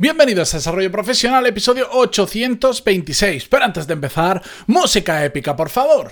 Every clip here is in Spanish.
Bienvenidos a Desarrollo Profesional, episodio 826. Pero antes de empezar, música épica, por favor.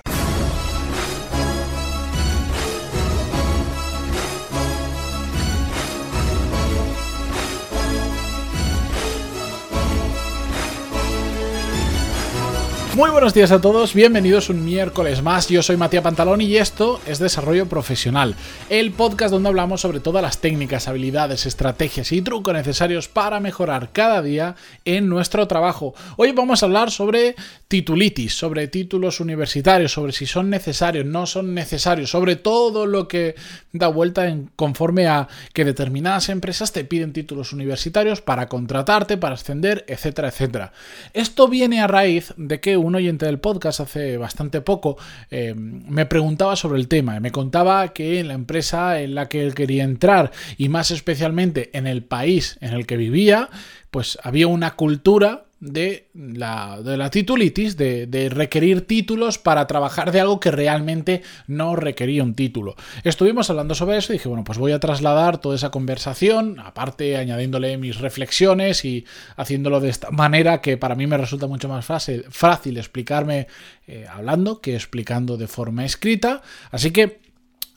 Muy buenos días a todos, bienvenidos un miércoles más. Yo soy Matías Pantalón y esto es Desarrollo Profesional, el podcast donde hablamos sobre todas las técnicas, habilidades, estrategias y trucos necesarios para mejorar cada día en nuestro trabajo. Hoy vamos a hablar sobre titulitis, sobre títulos universitarios, sobre si son necesarios, no son necesarios, sobre todo lo que da vuelta en conforme a que determinadas empresas te piden títulos universitarios para contratarte, para ascender, etcétera, etcétera. Esto viene a raíz de que un oyente del podcast hace bastante poco eh, me preguntaba sobre el tema. Me contaba que en la empresa en la que él quería entrar y más especialmente en el país en el que vivía, pues había una cultura de la, de la titulitis, de, de, requerir títulos para trabajar de algo que realmente no requería un título. Estuvimos hablando sobre eso y dije, bueno, pues voy a trasladar toda esa conversación, aparte añadiéndole mis reflexiones y haciéndolo de esta manera que para mí me resulta mucho más fácil, fácil explicarme eh, hablando que explicando de forma escrita. Así que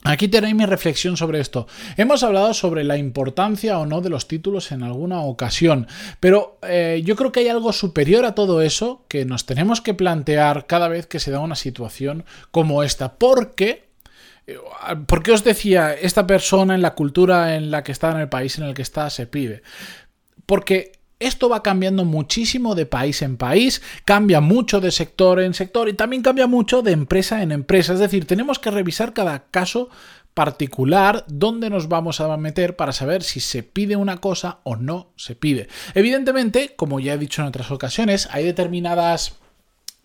Aquí tenéis mi reflexión sobre esto. Hemos hablado sobre la importancia o no de los títulos en alguna ocasión, pero eh, yo creo que hay algo superior a todo eso que nos tenemos que plantear cada vez que se da una situación como esta, porque eh, ¿Por qué os decía esta persona en la cultura en la que está, en el país en el que está, se pide? Porque esto va cambiando muchísimo de país en país, cambia mucho de sector en sector y también cambia mucho de empresa en empresa. Es decir, tenemos que revisar cada caso particular dónde nos vamos a meter para saber si se pide una cosa o no se pide. Evidentemente, como ya he dicho en otras ocasiones, hay determinadas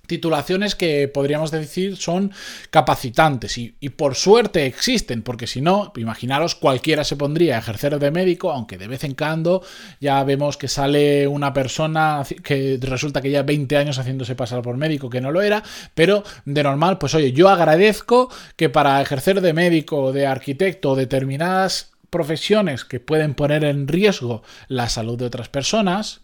titulaciones que podríamos decir son capacitantes y, por suerte existen, porque si no, imaginaros cualquiera se pondría a ejercer de médico, aunque de vez en cuando ya vemos que sale una persona que resulta que ya 20 años haciéndose pasar por médico que no lo era, pero de normal, pues oye, yo agradezco que para ejercer de médico, de arquitecto determinadas profesiones que pueden poner en riesgo la salud de otras personas,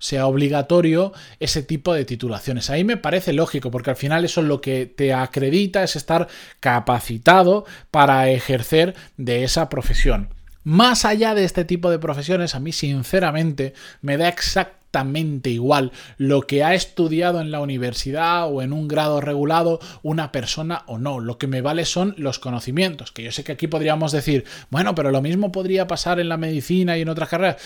sea obligatorio ese tipo de titulaciones. Ahí me parece lógico, porque al final eso es lo que te acredita, es estar capacitado para ejercer de esa profesión. Más allá de este tipo de profesiones, a mí sinceramente me da exactamente igual lo que ha estudiado en la universidad o en un grado regulado una persona o no. Lo que me vale son los conocimientos, que yo sé que aquí podríamos decir, bueno, pero lo mismo podría pasar en la medicina y en otras carreras.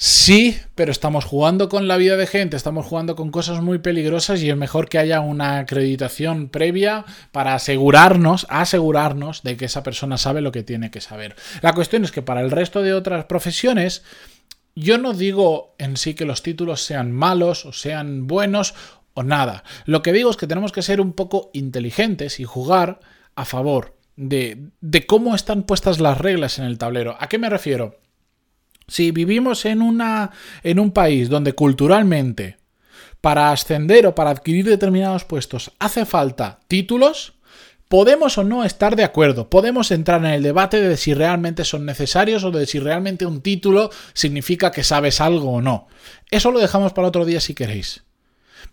Sí, pero estamos jugando con la vida de gente, estamos jugando con cosas muy peligrosas y es mejor que haya una acreditación previa para asegurarnos, asegurarnos de que esa persona sabe lo que tiene que saber. La cuestión es que para el resto de otras profesiones, yo no digo en sí que los títulos sean malos o sean buenos o nada. Lo que digo es que tenemos que ser un poco inteligentes y jugar a favor de, de cómo están puestas las reglas en el tablero. ¿A qué me refiero? Si vivimos en, una, en un país donde culturalmente para ascender o para adquirir determinados puestos hace falta títulos, podemos o no estar de acuerdo, podemos entrar en el debate de si realmente son necesarios o de si realmente un título significa que sabes algo o no. Eso lo dejamos para otro día si queréis.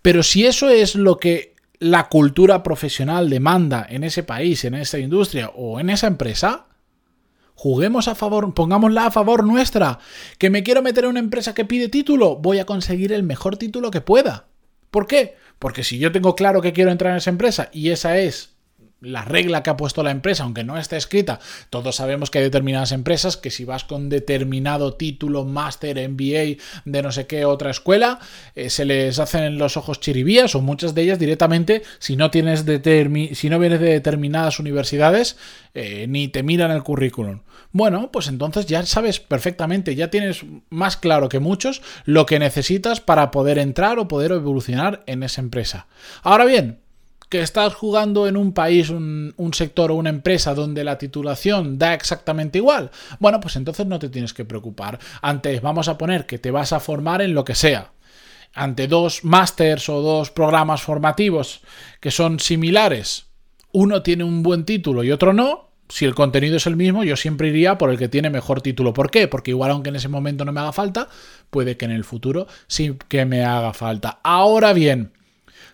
Pero si eso es lo que la cultura profesional demanda en ese país, en esa industria o en esa empresa, Juguemos a favor, pongámosla a favor nuestra. Que me quiero meter en una empresa que pide título, voy a conseguir el mejor título que pueda. ¿Por qué? Porque si yo tengo claro que quiero entrar en esa empresa y esa es la regla que ha puesto la empresa, aunque no esté escrita, todos sabemos que hay determinadas empresas que si vas con determinado título, máster, MBA de no sé qué otra escuela, eh, se les hacen los ojos chiribías o muchas de ellas directamente, si no, tienes si no vienes de determinadas universidades, eh, ni te miran el currículum. Bueno, pues entonces ya sabes perfectamente, ya tienes más claro que muchos lo que necesitas para poder entrar o poder evolucionar en esa empresa. Ahora bien, que estás jugando en un país, un, sector o una empresa donde la titulación da exactamente igual, bueno, pues entonces no te tienes que preocupar. Antes vamos a poner que te vas a formar en lo que sea. Ante dos másters o dos programas formativos que son similares, uno tiene un buen título y otro no, si el contenido es el mismo, yo siempre iría por el que tiene mejor título. ¿Por qué? Porque igual aunque en ese momento no me haga falta, puede que en el futuro sí que me haga falta. Ahora bien,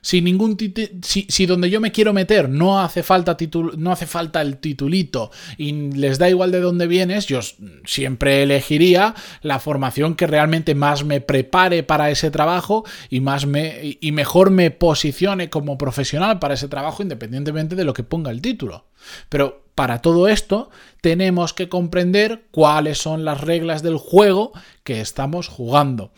si ningún si, donde yo me quiero meter no hace falta no hace falta el titulito y les da igual de dónde vienes, yo siempre elegiría la formación que realmente más me prepare para ese trabajo y más me y mejor me posicione como profesional para ese trabajo independientemente de lo que ponga el título. Pero para todo esto tenemos que comprender cuáles son las reglas del juego que estamos jugando.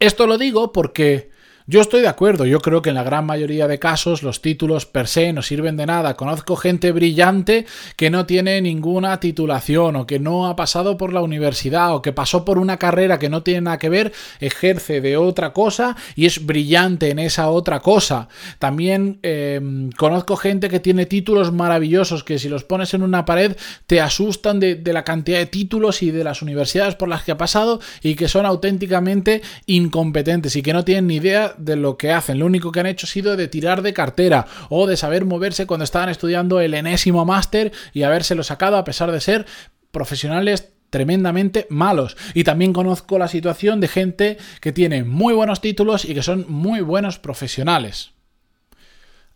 Esto lo digo porque yo estoy de acuerdo, yo creo que en la gran mayoría de casos los títulos per se no sirven de nada. Conozco gente brillante que no tiene ninguna titulación o que no ha pasado por la universidad o que pasó por una carrera que no tiene nada que ver, ejerce de otra cosa y es brillante en esa otra cosa. También em, conozco gente que tiene títulos maravillosos que si los pones en una pared te asustan de, de la cantidad de títulos y de las universidades por las que ha pasado y que son auténticamente incompetentes y que no tienen ni idea de lo que hacen. Lo único que han hecho ha sido de tirar de cartera o de saber moverse cuando estaban estudiando el enésimo máster y habérselo sacado a pesar de ser profesionales tremendamente malos. Y también conozco la situación de gente que tiene muy buenos títulos y que son muy buenos profesionales.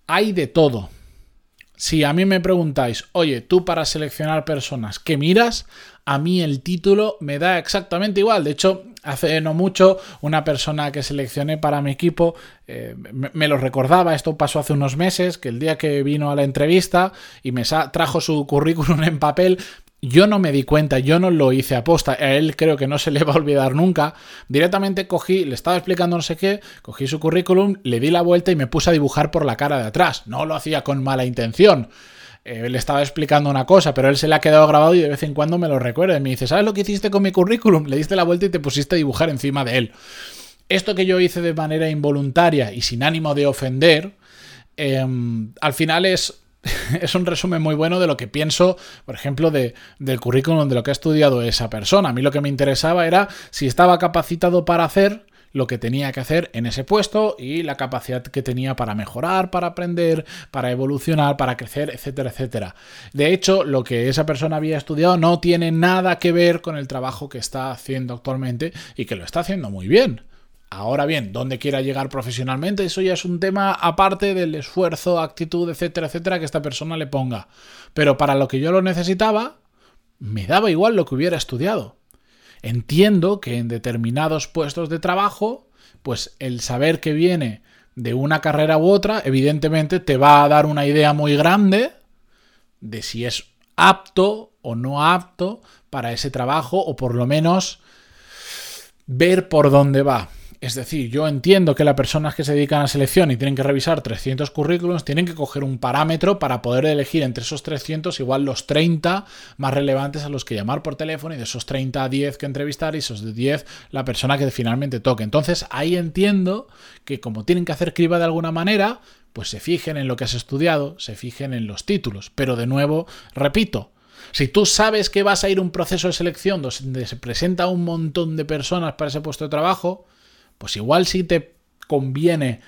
Hay de todo. Si a mí me preguntáis, oye, tú para seleccionar personas, ¿qué miras? A mí el título me da exactamente igual. De hecho, hace no mucho una persona que seleccioné para mi equipo eh, me, lo recordaba, esto pasó hace unos meses, que el día que vino a la entrevista y me trajo su currículum en papel, yo no me di cuenta, yo no lo hice a posta, a él creo que no se le va a olvidar nunca. Directamente cogí, le estaba explicando no sé qué, cogí su currículum, le di la vuelta y me puse a dibujar por la cara de atrás. No lo hacía con mala intención. Eh, le estaba explicando una cosa, pero él se le ha quedado grabado y de vez en cuando me lo recuerda. Y me dice, ¿sabes lo que hiciste con mi currículum? Le diste la vuelta y te pusiste a dibujar encima de él. Esto que yo hice de manera involuntaria y sin ánimo de ofender, em, al final es es un resumen muy bueno de lo que pienso, por ejemplo, de, del currículum de lo que ha estudiado esa persona. A mí lo que me interesaba era si estaba capacitado para hacer lo que tenía que hacer en ese puesto y la capacidad que tenía para mejorar, para aprender, para evolucionar, para crecer, etcétera, etcétera. De hecho, lo que esa persona había estudiado no tiene nada que ver con el trabajo que está haciendo actualmente y que lo está haciendo muy bien. Ahora bien, dónde quiera llegar profesionalmente, eso ya es un tema aparte del esfuerzo, actitud, etcétera, etcétera, que esta persona le ponga. Pero para lo que yo lo necesitaba, me daba igual lo que hubiera estudiado. Entiendo que en determinados puestos de trabajo, pues el saber que viene de una carrera u otra, evidentemente te va a dar una idea muy grande de si es apto o no apto para ese trabajo, o por lo menos ver por dónde va. Es decir, yo entiendo que las personas que se dedican a selección y tienen que revisar 300 currículums tienen que coger un parámetro para poder elegir entre esos 300 igual los 30 más relevantes a los que llamar por teléfono y de esos 30 a 10 que entrevistar y esos de 10 la persona que finalmente toque. Entonces ahí entiendo que como tienen que hacer criba de alguna manera, pues se fijen en lo que has estudiado, se fijen en los títulos. Pero de nuevo, repito, si tú sabes que vas a ir a un proceso de selección donde se presenta un montón de personas para ese puesto de trabajo, pues igual si te conviene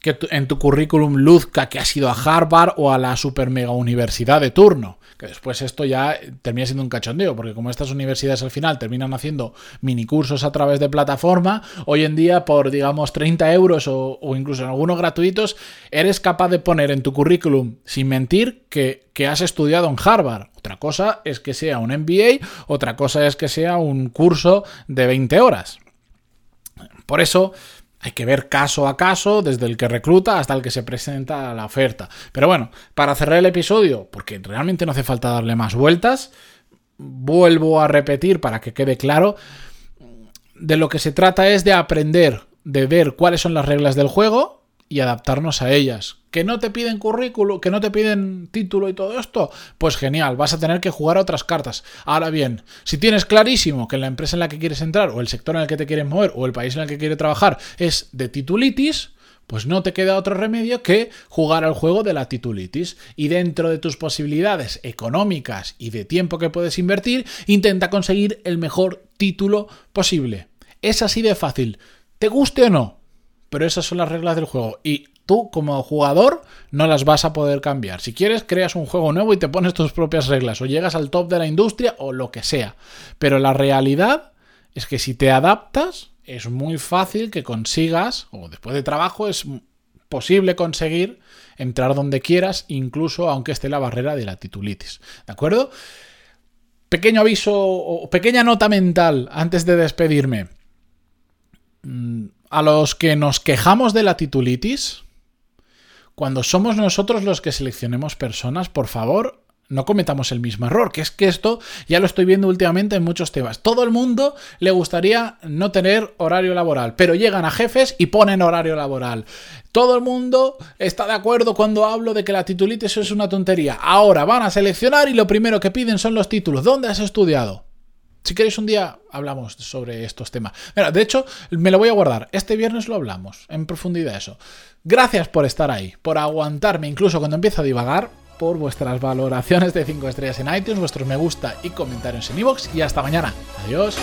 que en tu currículum luzca que has ido a Harvard o a la super mega universidad de turno. Que después esto ya termina siendo un cachondeo, porque como estas universidades al final terminan haciendo minicursos a través de plataforma, hoy en día por digamos 30 euros o, incluso en algunos gratuitos, eres capaz de poner en tu currículum, sin mentir, que, que has estudiado en Harvard. Otra cosa es que sea un MBA, otra cosa es que sea un curso de 20 horas. Por eso hay que ver caso a caso, desde el que recluta hasta el que se presenta la oferta. Pero bueno, para cerrar el episodio, porque realmente no hace falta darle más vueltas, vuelvo a repetir para que quede claro, de lo que se trata es de aprender, de ver cuáles son las reglas del juego y adaptarnos a ellas. ¿Que no te piden currículo, que no te piden título y todo esto? Pues genial, vas a tener que jugar a otras cartas. Ahora bien, si tienes clarísimo que la empresa en la que quieres entrar, o el sector en el que te quieres mover, o el país en el que quieres trabajar es de titulitis, pues no te queda otro remedio que jugar al juego de la titulitis. Y dentro de tus posibilidades económicas y de tiempo que puedes invertir, intenta conseguir el mejor título posible. Es así de fácil. ¿Te guste o no? Pero esas son las reglas del juego. Y Tú como jugador no las vas a poder cambiar. Si quieres, creas un juego nuevo y te pones tus propias reglas o llegas al top de la industria o lo que sea. Pero la realidad es que si te adaptas, es muy fácil que consigas, o después de trabajo es posible conseguir entrar donde quieras, incluso aunque esté la barrera de la titulitis. ¿De acuerdo? Pequeño aviso o pequeña nota mental antes de despedirme. A los que nos quejamos de la titulitis, cuando somos nosotros los que seleccionemos personas, por favor, no cometamos el mismo error, que es que esto ya lo estoy viendo últimamente en muchos temas. Todo el mundo le gustaría no tener horario laboral, pero llegan a jefes y ponen horario laboral. Todo el mundo está de acuerdo cuando hablo de que la titulitis es una tontería. Ahora van a seleccionar y lo primero que piden son los títulos. ¿Dónde has estudiado? Si queréis un día hablamos sobre estos temas. De hecho, me lo voy a guardar. Este viernes lo hablamos en profundidad eso. Gracias por estar ahí, por aguantarme incluso cuando empiezo a divagar, por vuestras valoraciones de 5 estrellas en iTunes, vuestros me gusta y comentarios en iVoox y hasta mañana. Adiós.